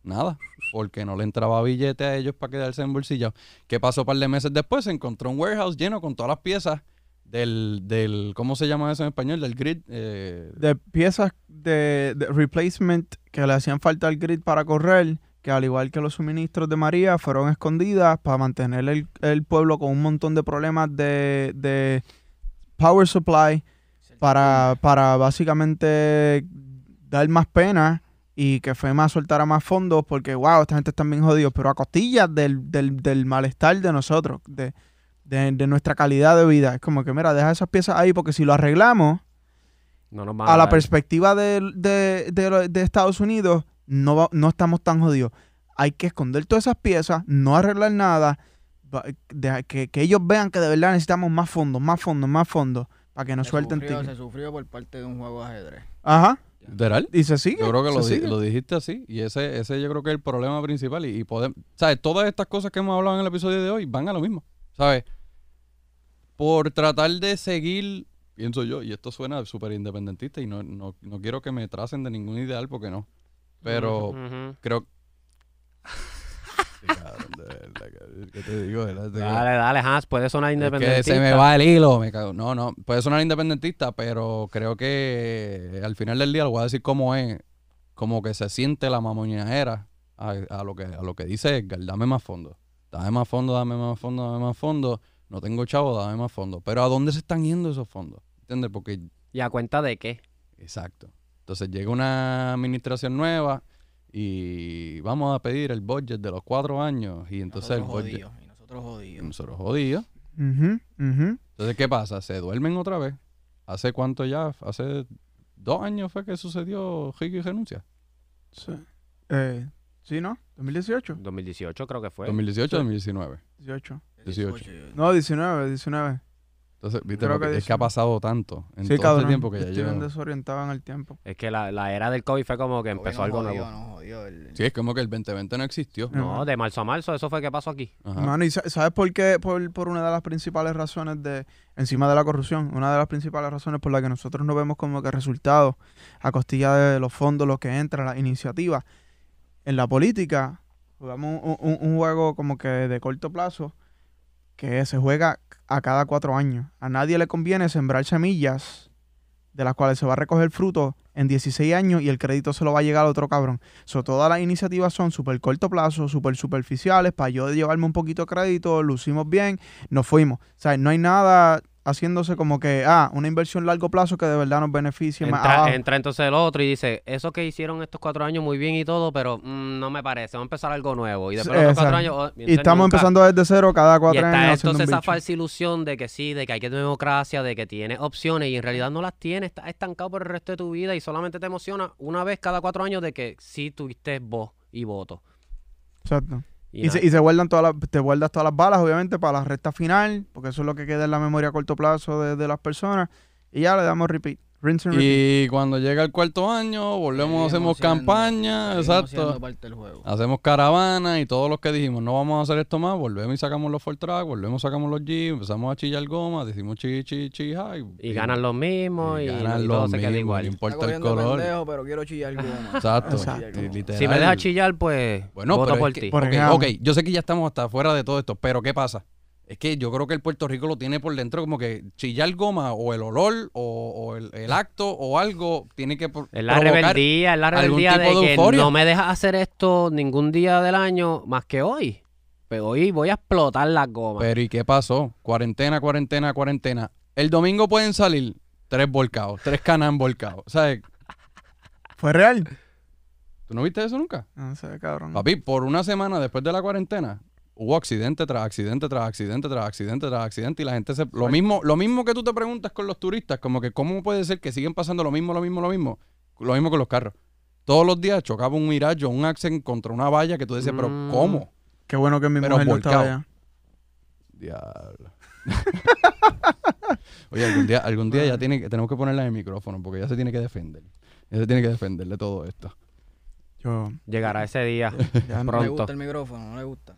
Nada, porque no le entraba billete a ellos para quedarse en bolsillo. ¿Qué pasó un par de meses después? Se encontró un warehouse lleno con todas las piezas del, del ¿cómo se llama eso en español? Del grid. eh, De piezas de, de replacement que le hacían falta al grid para correr que al igual que los suministros de María, fueron escondidas para mantener el, el pueblo con un montón de problemas de, de power supply, para, para básicamente dar más pena y que FEMA soltara más fondos porque, wow, esta gente está bien jodidos, pero a costillas del, del, del malestar de nosotros, de, de, de nuestra calidad de vida. Es como que, mira, deja esas piezas ahí porque si lo arreglamos, No nos van a la perspectiva de, de- de- de Estados Unidos, no, va- no estamos tan jodidos. Hay que esconder todas esas piezas, no arreglar nada, que, que ellos vean que de verdad necesitamos más fondos, más fondos, más fondos, para que nos se suelten sufrió, se sufrió por parte de un juego de ajedrez. Ajá, Literal. y se sigue. Yo creo que lo, di- dijiste así. Y ese, ese yo creo que es el problema principal. Y, y podemos, ¿sabes? Todas estas cosas que hemos hablado en el episodio de hoy van a lo mismo. ¿Sabes? Por tratar de seguir, pienso yo, y esto suena súper independentista y no, no, no quiero que me tracen de ningún ideal porque no. Pero creo... Sí, cabrón, de verdad, cabrón, ¿Qué te digo? De verdad, te- Dale, dale, Hans, puede sonar es independentista. que se me va el hilo, me cago. No, no, puede sonar independentista, pero creo que al final del día lo voy a decir como es, como que se siente la mamoñajera a, a lo que a lo que dice Edgar, dame más fondo. Dame más fondo, dame más fondo, dame más fondo. No tengo chavo, dame más fondo. Pero ¿a dónde se están yendo esos fondos? ¿Entiendes? Porque ¿Y a cuenta de qué? exacto. Entonces llega una administración nueva y vamos a pedir el budget de los cuatro años y entonces el nosotros budget jodidos, y nosotros jodidos. nosotros jodidos. Ujú, ujú. Entonces, ¿qué pasa? Se duermen otra vez. ¿Hace cuánto ya? Hace dos años fue que sucedió Ricky renuncia. Sí. Eh, sí, ¿no? 2018. 2018 creo que fue. 2018 2019. 18. 18. yo- No, 19, 19. Entonces, viste, Creo que es que ha 19. pasado tanto en Sí, todo cabrón. este tiempo que ya Estoy bien yo... desorientado en el tiempo. Es que la, la era del COVID fue como que empezó algo jodió, nuevo. nos jodió el- Sí, es como que el 2020 no existió. No, de marzo a marzo, eso fue que pasó aquí. Ajá. Mano, ¿y sa- sabes por qué? Por, por una de las principales razones de, encima de la corrupción, una de las principales razones por la que nosotros no vemos como que resultados a costilla de los fondos, los que entran, las iniciativas. En la política, jugamos un, un- un juego como que de corto plazo que se juega a cada cuatro años. A nadie le conviene sembrar semillas de las cuales se va a recoger fruto en 16 años y el crédito se lo va a llegar a otro cabrón. So, todas las iniciativas son súper corto plazo, súper superficiales, para yo llevarme un poquito de crédito, lucimos bien, nos fuimos. O sea, no hay nada haciéndose como que, ah, una inversión largo plazo que de verdad nos beneficie más Entra, abajo. entra entonces el otro y dice, eso que hicieron estos cuatro años muy bien y todo, pero mm, no me parece, vamos a empezar algo nuevo. Y después de los cuatro años... oh, Y estamos nunca- empezando desde cero cada Y cuatro está años entonces esa falsa ilusión de que sí, de que hay que tener democracia, de que tienes opciones y en realidad no las tienes, estás estancado por el resto de tu vida y solamente te emociona una vez cada cuatro años de que sí tuviste voz y voto. Exacto. Y Y, se, y se guardan todas las, te guardas todas las balas, obviamente, para la recta final, porque eso es lo que queda en la memoria a corto plazo de, de las personas. Y ya le damos repeat. Rinse and repeat. Y cuando llega el cuarto año, volvemos, hacemos campaña, exacto. siendo parte del juego. Hacemos caravana y todos los que dijimos no vamos a hacer esto más, volvemos y sacamos los Ford Track, volvemos, sacamos los Jeep, empezamos a chillar goma, decimos chi, chi, chi, hi, Y ganan los mismos y, ganan y los todo se queda mismos, igual. No importa el color. pendejo, pero quiero chillar goma. Exacto. Literal. Si me dejas chillar, pues Bueno, voto pero por es que- ti. Por ok, ejemplo. ok, yo sé que ya estamos hasta fuera de todo esto, pero ¿qué pasa? Es que yo creo que el Puerto Rico lo tiene por dentro como que chillar goma o el olor o, o el, el acto o algo tiene que Es la provocar rebeldía, es la rebeldía de, de que no me dejas hacer esto ningún día del año más que hoy. Pero hoy voy a explotar las gomas. Pero ¿y qué pasó? Cuarentena, cuarentena, cuarentena. El domingo pueden salir tres volcados, tres canas volcados. ¿Sabes? ¿Fue real? ¿Tú no viste eso nunca? No sé, cabrón. Papi, por una semana después de la cuarentena, hubo accidente tras accidente tras accidente tras accidente tras accidente y la gente se... Lo mismo, lo mismo que tú te preguntas con los turistas, como que cómo puede ser que siguen pasando lo mismo, lo mismo, lo mismo. Lo mismo con los carros. Todos los días chocaba un Mirage o un Accent contra una valla que tú decías, pero Mm. ¿cómo? Qué bueno que mi Pero mujer no volcado. estaba allá. Diablo. Oye, algún día, algún día ya tiene que, tenemos que ponerla en el micrófono porque ya se tiene que defender. Ya se tiene que defender de todo esto. Yo, Llegará ese día. ya ¿No no- le Pronto. gusta el micrófono? ¿No le gusta?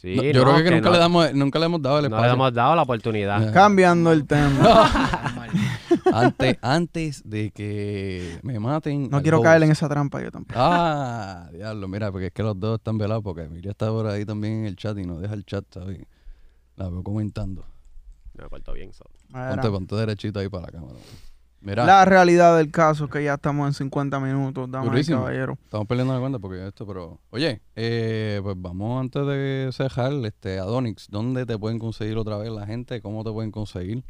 Sí, No, yo no, creo que, nunca, no- le damos, nunca le hemos dado el no espacio. le hemos dado la oportunidad. Cambiando el tema. Antes, antes de que me maten. No quiero host. caer en esa trampa yo tampoco. Ah, diablo, mira, porque es que los dos están velados porque Emilia está por ahí también en el chat y no deja el chat, ¿sabes? La veo comentando. Me porto bien. so. Mira, Ponte, ponte derechito ahí para la cámara. Mira, La realidad del caso es que ya estamos en 50 minutos, damas y Durísimo. caballeros. estamos perdiendo la cuenta porque esto, pero... Oye, eh, pues vamos antes de cejar, este, Adonix, ¿dónde te pueden conseguir otra vez la gente? ¿Cómo te pueden conseguir?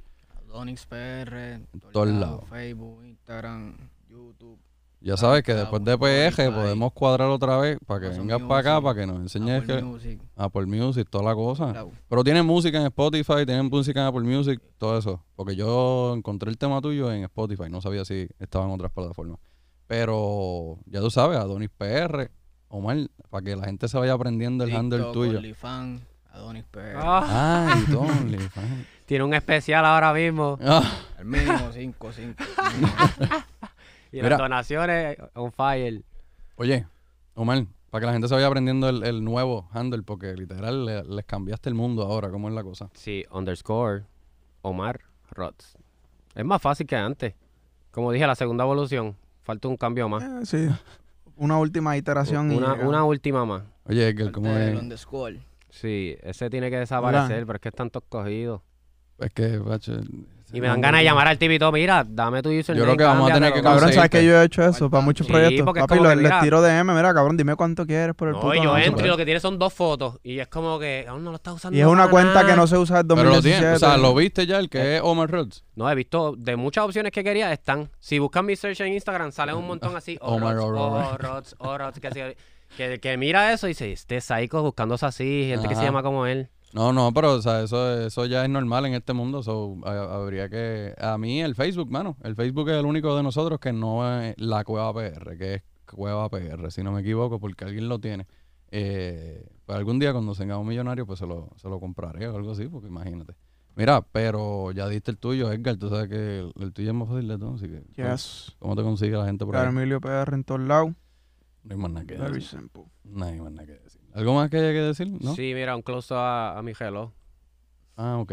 Adonix PR, en todos lados. Facebook, Instagram, YouTube. Ya Ah, sabes que después de ahí. podemos cuadrar otra vez para que vengas para acá, para que nos enseñes Apple que... Music, Apple Music, toda la cosa. claro. Pero tienen música en Spotify, tienen música en Apple Music, todo eso. Porque yo encontré el tema tuyo en Spotify, no sabía si estaba en otras plataformas. Pero ya tú sabes, Adonis PR, Omar, para que la gente se vaya aprendiendo el handle TikTok, tuyo. OnlyFans, Adonis PR. Ah, Ay, tiene un especial ahora mismo. Ah, El mínimo 5, 5. Y Mira. las donaciones on fire. Oye, Omar, para que la gente se vaya aprendiendo el, el nuevo handle, porque literal le- les cambiaste el mundo ahora, ¿cómo es la cosa? Sí, underscore Omar Rods. Es más fácil que antes. Como dije, la segunda evolución. Falta un cambio más. Eh, sí. Una última iteración. y Una, una última más. Oye, Edgar, ¿cómo El es? underscore. Sí, ese tiene que desaparecer, pero es que están todos cogidos. Es que, bacho, Y me dan ganas de llamar al tipito, mira, dame tu username. Yo creo que vamos a tener cámbiatelo". que Cabrón, ¿sabes que yo he hecho eso para muchos Sí, proyectos? porque es Papi, como lo- que, les mira- tiro DM, mira, cabrón, dime cuánto quieres por el No, puto yo anuncio. entro y lo que tiene son dos fotos. Y es como que aún no lo está usando. Y es una para cuenta nada. que no se usa desde Pero lo 2017. tienes, o sea, lo viste ya, el que es Omar Rhodes. No, he visto de muchas opciones que quería, están. Si buscan mi search en Instagram, sale un montón así. Omar Orots, Aurora. Orots, Orots, que, así- que, que mira eso y dice, este psycho buscándose así, gente que se Ajá. llama como él. No, no, pero o sea, eso, eso ya es normal en este mundo. So, ha- habría que. A mí, el Facebook, mano. El Facebook es el único de nosotros que no es la Cueva PR, que es Cueva PR, si no me equivoco, porque alguien lo tiene. Eh, pues algún día cuando tengamos millonario, pues se lo, se lo compraré o algo así, porque imagínate. Mira, pero ya diste el tuyo, Edgar. Tú sabes que el, el tuyo es más fácil de todo, así que. ¿cómo- Yes. ¿Cómo te consigue la gente por ahí? Emilio PR en todos lados. No hay más nada que Very decir. simple. No hay más nada que decir. ¿Algo más que haya que decir? ¿No? Sí, mira, un close a, a mi reloj. Ah, ok.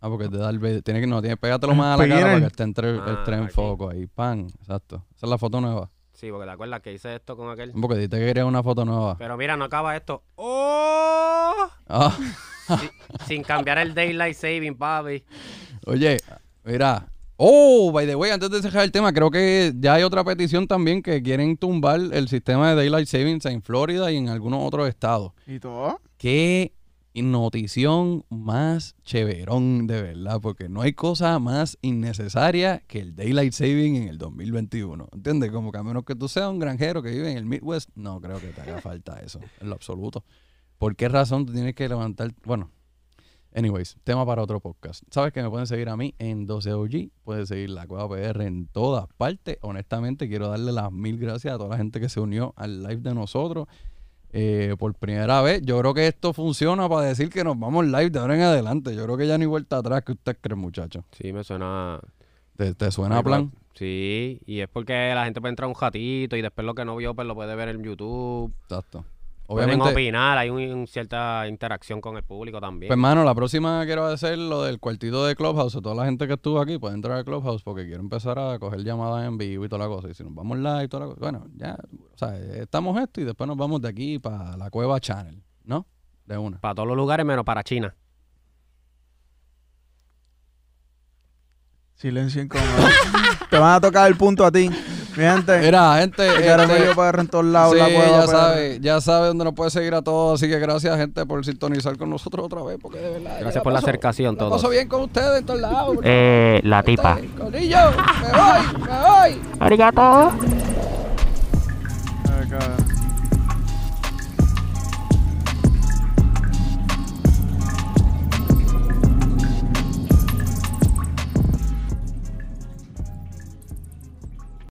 Ah, porque te da el tiene que no, tiene pégatelo más a la cara Beginner. para que esté entre, Ah, esté en aquí. foco ahí. Pan, exacto. Esa es la foto nueva. Sí, porque te acuerdas que hice esto con aquel. Porque dijiste que querías una foto nueva. Pero mira, no acaba esto. ¡Oh! Ah, Si- sin cambiar el Daylight Saving, papi. oye, mira. Oh, by the way, antes de cerrar el tema, creo que ya hay otra petición también que quieren tumbar el sistema de Daylight Savings en Florida y en algunos otros estados. ¿Y todo? Qué notición más chéverón, de verdad, porque no hay cosa más innecesaria que el Daylight Saving en el 2021. ¿Entiendes? Como que a menos que tú seas un granjero que vive en el Midwest, no creo que te haga falta eso, en lo absoluto. ¿Por qué razón tú tienes que levantar? Bueno, anyways, tema para otro podcast. Sabes que me pueden seguir a mí en 12OG, puedes seguir la Cueva PR en todas partes. Honestamente, quiero darle las mil gracias a toda la gente que se unió al live de nosotros eh, por primera vez. Yo creo que esto funciona para decir que nos vamos live de ahora en adelante. Yo creo que ya ni vuelta atrás que usted cree, muchacho. Sí, me suena. ¿Te, te suena a plan? Sí, y es porque la gente puede entrar un ratito y después lo que no vio, pues lo puede ver en YouTube. Exacto. Pueden Obviamente, opinar, hay un- un cierta interacción con el público también. pues mano, la próxima quiero hacer lo del cuartito de Clubhouse. Toda la gente que estuvo aquí puede entrar a Clubhouse porque quiero empezar a coger llamadas en vivo y toda la cosa. Y si nos vamos live y toda la cosa. Bueno, ya, o sea, estamos esto y después nos vamos de aquí para la Cueva Channel, ¿no? De una. para todos los lugares menos para China. Silencio incómodo. Te van a tocar el punto a ti. Mi gente. Mira, gente. este, para en todos lados. Sí, la ya sabe, ya sabe dónde nos puede seguir a todos. Así que gracias, gente, por sintonizar con nosotros otra vez. Porque de verdad. Gracias por paso, la acercación, todo. Paso bien con ustedes en todos lados. Eh, la tipa. Corillo, me voy, me voy. Arigato.